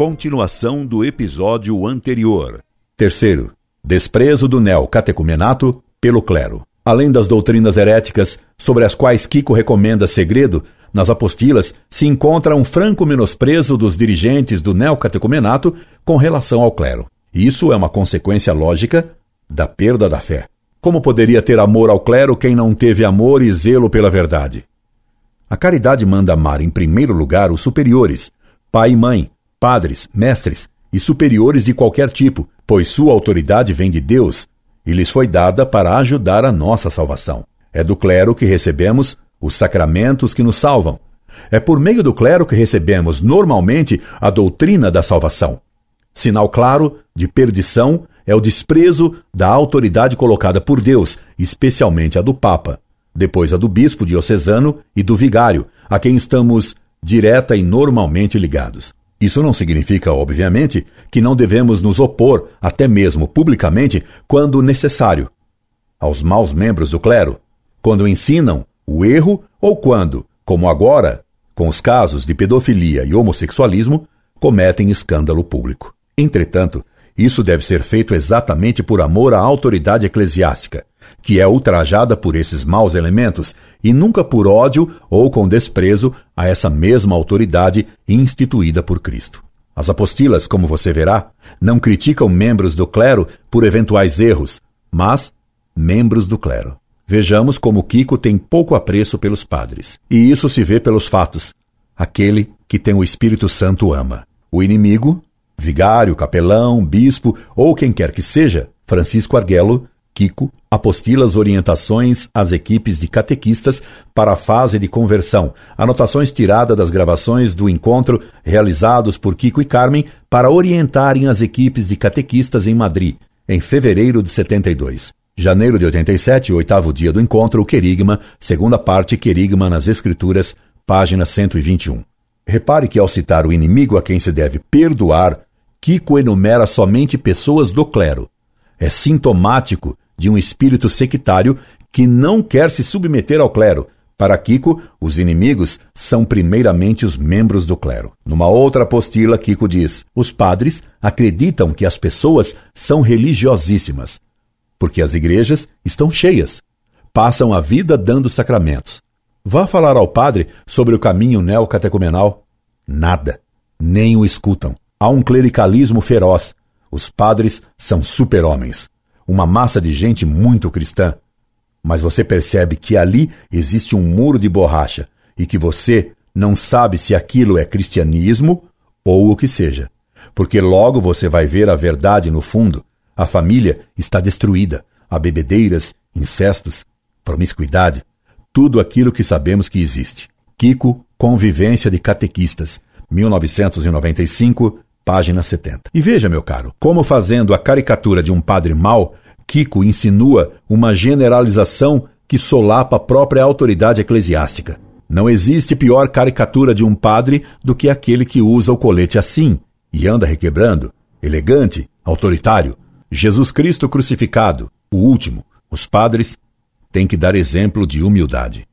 continuação do episódio anterior. Terceiro, desprezo do neocatecumenato pelo clero. Além das doutrinas heréticas, sobre as quais Kiko recomenda segredo, nas apostilas se encontra um franco menosprezo dos dirigentes do neocatecumenato com relação ao clero. Isso é uma consequência lógica da perda da fé. Como poderia ter amor ao clero quem não teve amor e zelo pela verdade? A caridade manda amar em primeiro lugar os superiores, pai e mãe, padres, mestres e superiores de qualquer tipo, pois sua autoridade vem de Deus e lhes foi dada para ajudar a nossa salvação. É do clero que recebemos os sacramentos que nos salvam. É por meio do clero que recebemos normalmente a doutrina da salvação. Sinal claro de perdição é o desprezo da autoridade colocada por Deus, especialmente a do Papa, depois a do bispo diocesano e do vigário, a quem estamos direta e normalmente ligados. Isso não significa, obviamente, que não devemos nos opor, até mesmo publicamente, quando necessário, aos maus membros do clero, quando ensinam o erro ou quando, como agora, com os casos de pedofilia e homossexualismo, cometem escândalo público. Entretanto, isso deve ser feito exatamente por amor à autoridade eclesiástica, que é ultrajada por esses maus elementos, e nunca por ódio ou com desprezo a essa mesma autoridade instituída por Cristo. As apostilas, como você verá, não criticam membros do clero por eventuais erros, mas membros do clero. Vejamos como Kiko tem pouco apreço pelos padres. E isso se vê pelos fatos. Aquele que tem o Espírito Santo ama. O inimigo, vigário, capelão, bispo ou quem quer que seja, Francisco Arguello, Kiko, apostila as orientações às equipes de catequistas para a fase de conversão, anotações tiradas das gravações do encontro realizados por Kiko e Carmen para orientarem as equipes de catequistas em Madrid, em fevereiro de 72. Janeiro de 87, oitavo dia do encontro, o querigma, segunda parte, querigma nas Escrituras, página 121. Repare que ao citar o inimigo a quem se deve perdoar, Kiko enumera somente pessoas do clero. É sintomático de um espírito sectário que não quer se submeter ao clero. Para Kiko, os inimigos são primeiramente os membros do clero. Numa outra apostila, Kiko diz: os padres acreditam que as pessoas são religiosíssimas porque as igrejas estão cheias. Passam a vida dando sacramentos. Vá falar ao padre sobre o caminho neocatecumenal. Nada. Nem o escutam. Há um clericalismo feroz. Os padres são super-homens. Uma massa de gente muito cristã. Mas você percebe que ali existe um muro de borracha e que você não sabe se aquilo é cristianismo ou o que seja. Porque logo você vai ver a verdade no fundo a família está destruída. Há bebedeiras, incestos, promiscuidade, tudo aquilo que sabemos que existe. Kiko, Convivência de Catequistas, 1995, página 70. E veja, meu caro, como fazendo a caricatura de um padre mau, Kiko insinua uma generalização que solapa a própria autoridade eclesiástica. Não existe pior caricatura de um padre do que aquele que usa o colete assim e anda requebrando, elegante, autoritário, Jesus Cristo crucificado, o último, os padres têm que dar exemplo de humildade.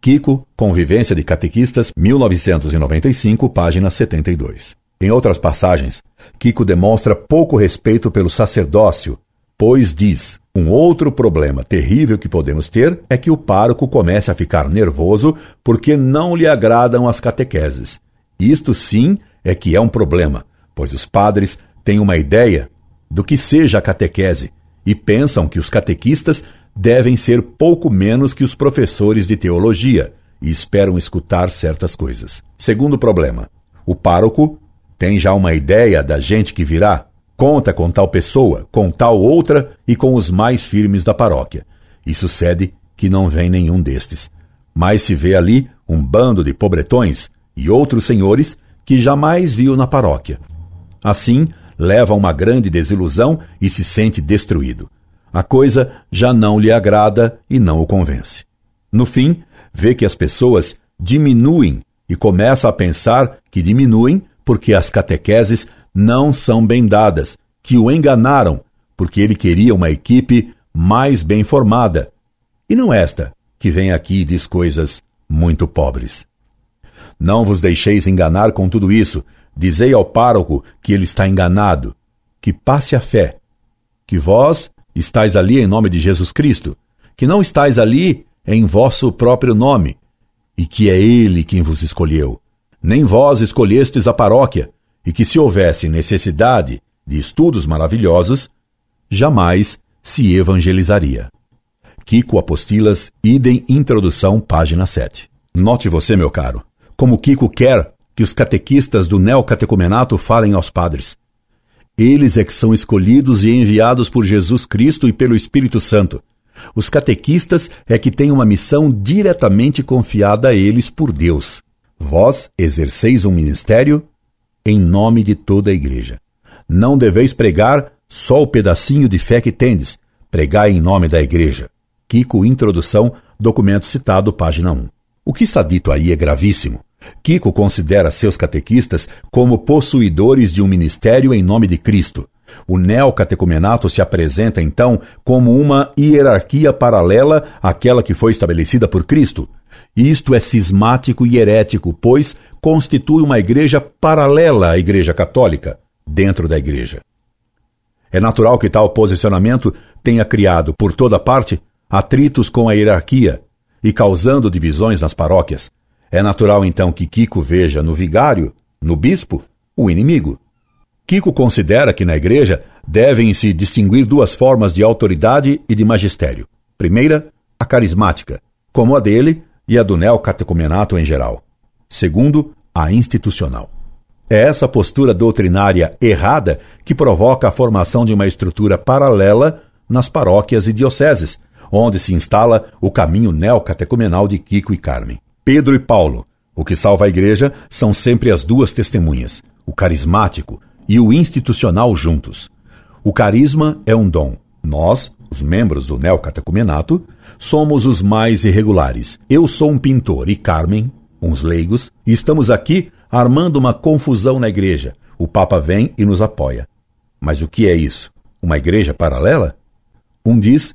Kiko, Convivência de Catequistas, 1995, página 72. Em outras passagens, Kiko demonstra pouco respeito pelo sacerdócio, pois diz: um outro problema terrível que podemos ter é que o pároco comece a ficar nervoso porque não lhe agradam as catequeses. Isto sim é que é um problema, pois os padres têm uma ideia do que seja a catequese e pensam que os catequistas devem ser pouco menos que os professores de teologia e esperam escutar certas coisas. Segundo problema, o pároco tem já uma ideia da gente que virá, conta com tal pessoa, com tal outra e com os mais firmes da paróquia. E sucede que não vem nenhum destes. Mas se vê ali um bando de pobretões e outros senhores que jamais viu na paróquia. Assim, leva uma grande desilusão e se sente destruído. A coisa já não lhe agrada e não o convence. No fim, vê que as pessoas diminuem e começa a pensar que diminuem porque as catequeses não são bem dadas, que o enganaram, porque ele queria uma equipe mais bem formada. E não esta, que vem aqui e diz coisas muito pobres. Não vos deixeis enganar com tudo isso, dizei ao pároco que ele está enganado, que passe a fé, que vós estáis ali em nome de Jesus Cristo, que não estáis ali em vosso próprio nome, e que é ele quem vos escolheu. Nem vós escolhestes a paróquia, e que se houvesse necessidade de estudos maravilhosos, jamais se evangelizaria. Kiko Apostilas, idem introdução, página 7. Note você, meu caro, como Kiko quer que os catequistas do neocatecumenato falem aos padres. Eles é que são escolhidos e enviados por Jesus Cristo e pelo Espírito Santo. Os catequistas é que têm uma missão diretamente confiada a eles por Deus. Vós exerceis um ministério em nome de toda a igreja. Não deveis pregar só o pedacinho de fé que tendes, pregai em nome da igreja. Kiko, introdução, documento citado, página 1. O que está dito aí é gravíssimo. Kiko considera seus catequistas como possuidores de um ministério em nome de Cristo. O neocatecumenato se apresenta então como uma hierarquia paralela àquela que foi estabelecida por Cristo. Isto é cismático e herético, pois constitui uma igreja paralela à Igreja Católica, dentro da igreja. É natural que tal posicionamento tenha criado, por toda parte, atritos com a hierarquia e causando divisões nas paróquias. É natural então que Kiko veja no vigário, no bispo, o inimigo. Kiko considera que na igreja devem se distinguir duas formas de autoridade e de magistério. Primeira, a carismática, como a dele e a do neocatecumenato em geral. Segundo, a institucional. É essa postura doutrinária errada que provoca a formação de uma estrutura paralela nas paróquias e dioceses, onde se instala o caminho neocatecumenal de Kiko e Carmen. Pedro e Paulo. O que salva a igreja são sempre as duas testemunhas, o carismático e o institucional juntos. O carisma é um dom. Nós, os membros do neocatecumenato, somos os mais irregulares. Eu sou um pintor e Carmen, uns leigos, e estamos aqui armando uma confusão na igreja. O Papa vem e nos apoia. Mas o que é isso? Uma igreja paralela? Um diz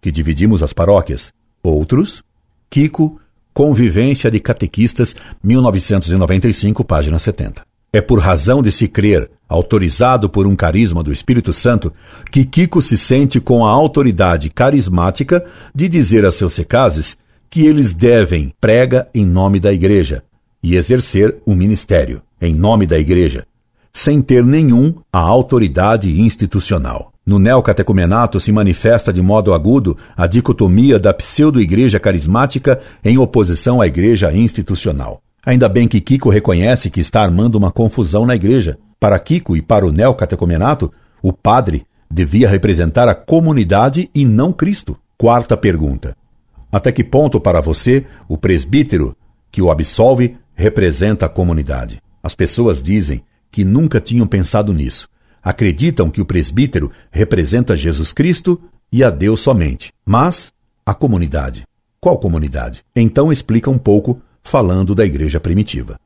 que dividimos as paróquias. Outros, Kiko Convivência de Catequistas, 1995, página 70. É por razão de se crer, autorizado por um carisma do Espírito Santo, que Kiko se sente com a autoridade carismática de dizer a seus secazes que eles devem prega em nome da Igreja e exercer o ministério em nome da Igreja, sem ter nenhum a autoridade institucional. No neocatecumenato se manifesta de modo agudo a dicotomia da pseudo-igreja carismática em oposição à igreja institucional. Ainda bem que Kiko reconhece que está armando uma confusão na igreja. Para Kiko e para o neocatecumenato, o padre devia representar a comunidade e não Cristo. Quarta pergunta: Até que ponto para você o presbítero que o absolve representa a comunidade? As pessoas dizem que nunca tinham pensado nisso acreditam que o presbítero representa Jesus Cristo e a Deus somente, mas a comunidade. Qual comunidade? Então explica um pouco falando da igreja primitiva.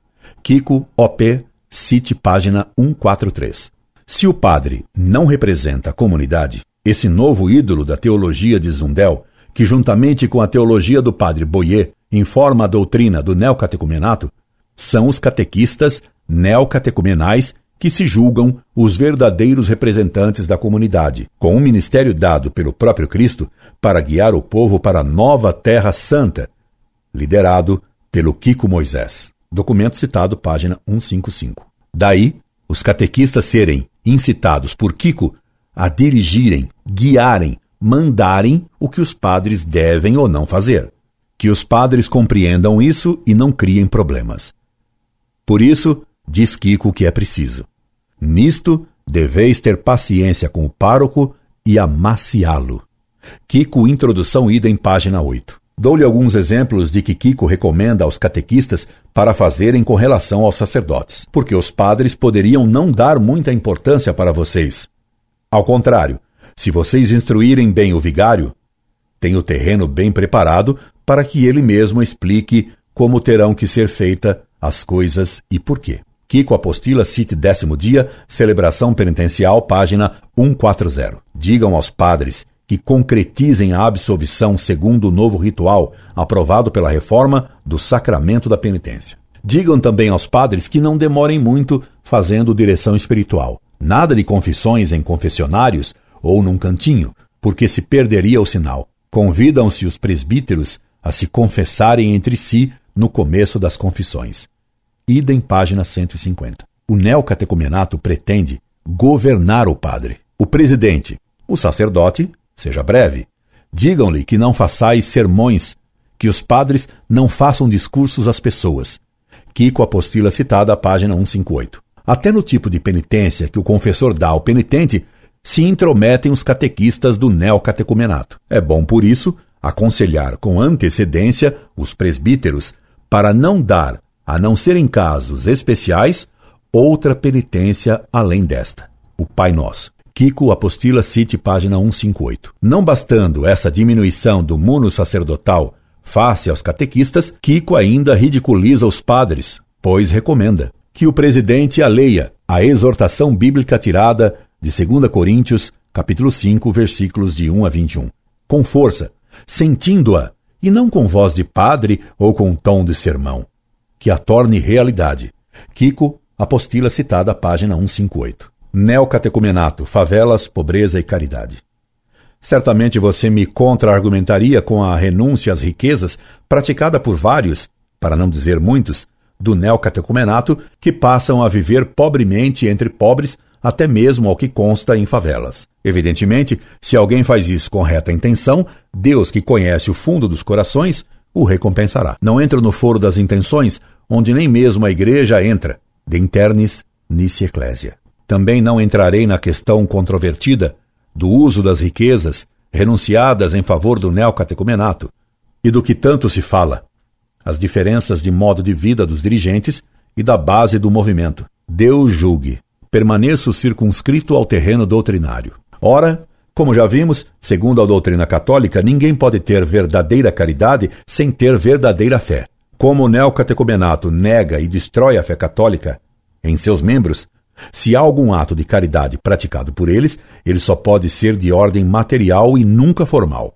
Kiko OP, cite página 143. Se o padre não representa a comunidade, esse novo ídolo da teologia de Zundel, que juntamente com a teologia do padre Boyer informa a doutrina do neocatecumenato, são os catequistas neocatecumenais que se julgam os verdadeiros representantes da comunidade, com um ministério dado pelo próprio Cristo para guiar o povo para a nova Terra Santa, liderado pelo Kiko Moisés. Documento citado, página 155. Daí, os catequistas serem incitados por Kiko a dirigirem, guiarem, mandarem o que os padres devem ou não fazer. Que os padres compreendam isso e não criem problemas. Por isso, Diz Kiko que é preciso. Nisto, deveis ter paciência com o pároco e amaciá-lo. Kiko, introdução idem, página 8. Dou-lhe alguns exemplos de que Kiko recomenda aos catequistas para fazerem com relação aos sacerdotes, porque os padres poderiam não dar muita importância para vocês. Ao contrário, se vocês instruírem bem o vigário, tem o terreno bem preparado para que ele mesmo explique como terão que ser feitas as coisas e por quê. Kiko Apostila, cite décimo dia, celebração penitencial, página 140. Digam aos padres que concretizem a absolvição segundo o novo ritual aprovado pela reforma do sacramento da penitência. Digam também aos padres que não demorem muito fazendo direção espiritual. Nada de confissões em confessionários ou num cantinho, porque se perderia o sinal. Convidam-se os presbíteros a se confessarem entre si no começo das confissões. Idem página 150. O neocatecumenato pretende governar o padre. O presidente, o sacerdote, seja breve. Digam-lhe que não façais sermões, que os padres não façam discursos às pessoas. Kiko apostila citada, página 158. Até no tipo de penitência que o confessor dá ao penitente, se intrometem os catequistas do neocatecumenato. É bom, por isso, aconselhar com antecedência os presbíteros para não dar, a não ser em casos especiais, outra penitência além desta, o Pai Nosso. Kiko Apostila Cite, página 158. Não bastando essa diminuição do muno sacerdotal face aos catequistas, Kiko ainda ridiculiza os padres, pois recomenda que o presidente a leia a exortação bíblica tirada de 2 Coríntios, capítulo 5, versículos de 1 a 21, com força, sentindo-a, e não com voz de padre ou com tom de sermão, que a torne realidade. Kiko, apostila citada, página 158. Neocatecumenato, favelas, pobreza e caridade. Certamente você me contra-argumentaria com a renúncia às riquezas praticada por vários, para não dizer muitos, do neocatecumenato que passam a viver pobremente entre pobres, até mesmo ao que consta em favelas. Evidentemente, se alguém faz isso com reta intenção, Deus, que conhece o fundo dos corações, o recompensará. Não entra no foro das intenções, onde nem mesmo a igreja entra. De internis, nice ecclesia. Também não entrarei na questão controvertida do uso das riquezas renunciadas em favor do neocatecumenato e do que tanto se fala, as diferenças de modo de vida dos dirigentes e da base do movimento. Deus julgue. Permaneço circunscrito ao terreno doutrinário. Ora, como já vimos, segundo a doutrina católica, ninguém pode ter verdadeira caridade sem ter verdadeira fé. Como o neocatecumenato nega e destrói a fé católica em seus membros, se há algum ato de caridade praticado por eles, ele só pode ser de ordem material e nunca formal.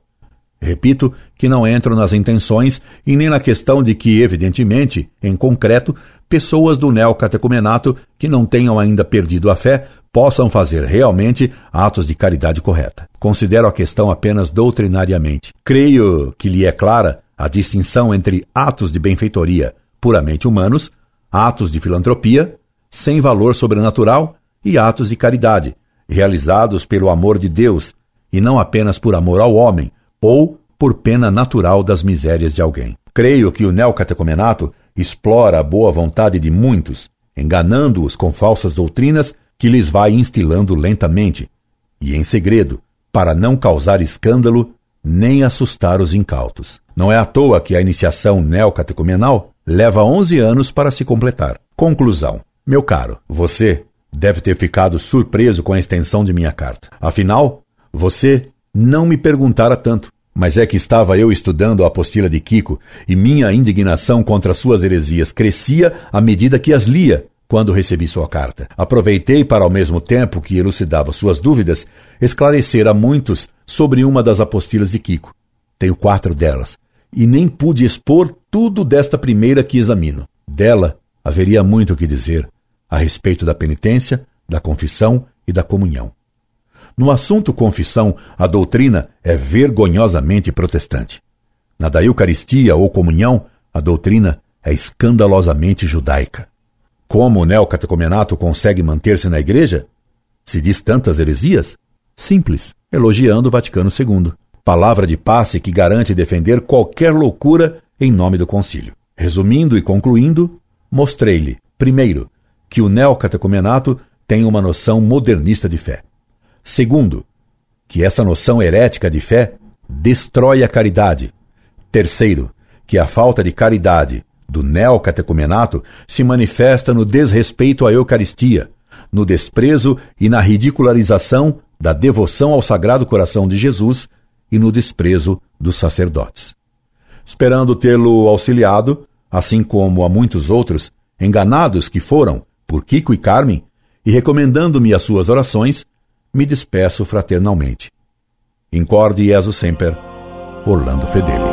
Repito que não entro nas intenções e nem na questão de que, evidentemente, em concreto, pessoas do neocatecumenato que não tenham ainda perdido a fé possam fazer realmente atos de caridade correta. Considero a questão apenas doutrinariamente. Creio que lhe é clara a distinção entre atos de benfeitoria puramente humanos, atos de filantropia sem valor sobrenatural, e atos de caridade, realizados pelo amor de Deus, e não apenas por amor ao homem, ou por pena natural das misérias de alguém. Creio que o neocatecumenato explora a boa vontade de muitos, enganando-os com falsas doutrinas que lhes vai instilando lentamente, e em segredo, para não causar escândalo nem assustar os incautos. Não é à toa que a iniciação neocatecumenal leva 11 anos para se completar. Conclusão. Meu caro, você deve ter ficado surpreso com a extensão de minha carta. Afinal, você não me perguntara tanto. Mas é que estava eu estudando a apostila de Kiko e minha indignação contra suas heresias crescia à medida que as lia quando recebi sua carta. Aproveitei para, ao mesmo tempo que elucidava suas dúvidas, esclarecer a muitos sobre uma das apostilas de Kiko. Tenho quatro delas, e nem pude expor tudo desta primeira que examino. Dela haveria muito o que dizer, a respeito da penitência, da confissão e da comunhão. No assunto confissão, a doutrina é vergonhosamente protestante. Na da Eucaristia ou comunhão, a doutrina é escandalosamente judaica. Como o neocatecumenato consegue manter-se na igreja? Se diz tantas heresias? Simples, elogiando o Vaticano II. Palavra de passe que garante defender qualquer loucura em nome do concílio. Resumindo e concluindo, mostrei-lhe, primeiro, que o neocatecumenato tem uma noção modernista de fé. Segundo, que essa noção herética de fé destrói a caridade. Terceiro, que a falta de caridade do neocatecumenato se manifesta no desrespeito à Eucaristia, no desprezo e na ridicularização da devoção ao Sagrado Coração de Jesus e no desprezo dos sacerdotes. Esperando tê-lo auxiliado, assim como a muitos outros, enganados que foram por Kiko e Carmen, e recomendando-me as suas orações, me despeço fraternalmente. Incorde Jesus Semper, Orlando Fedeli.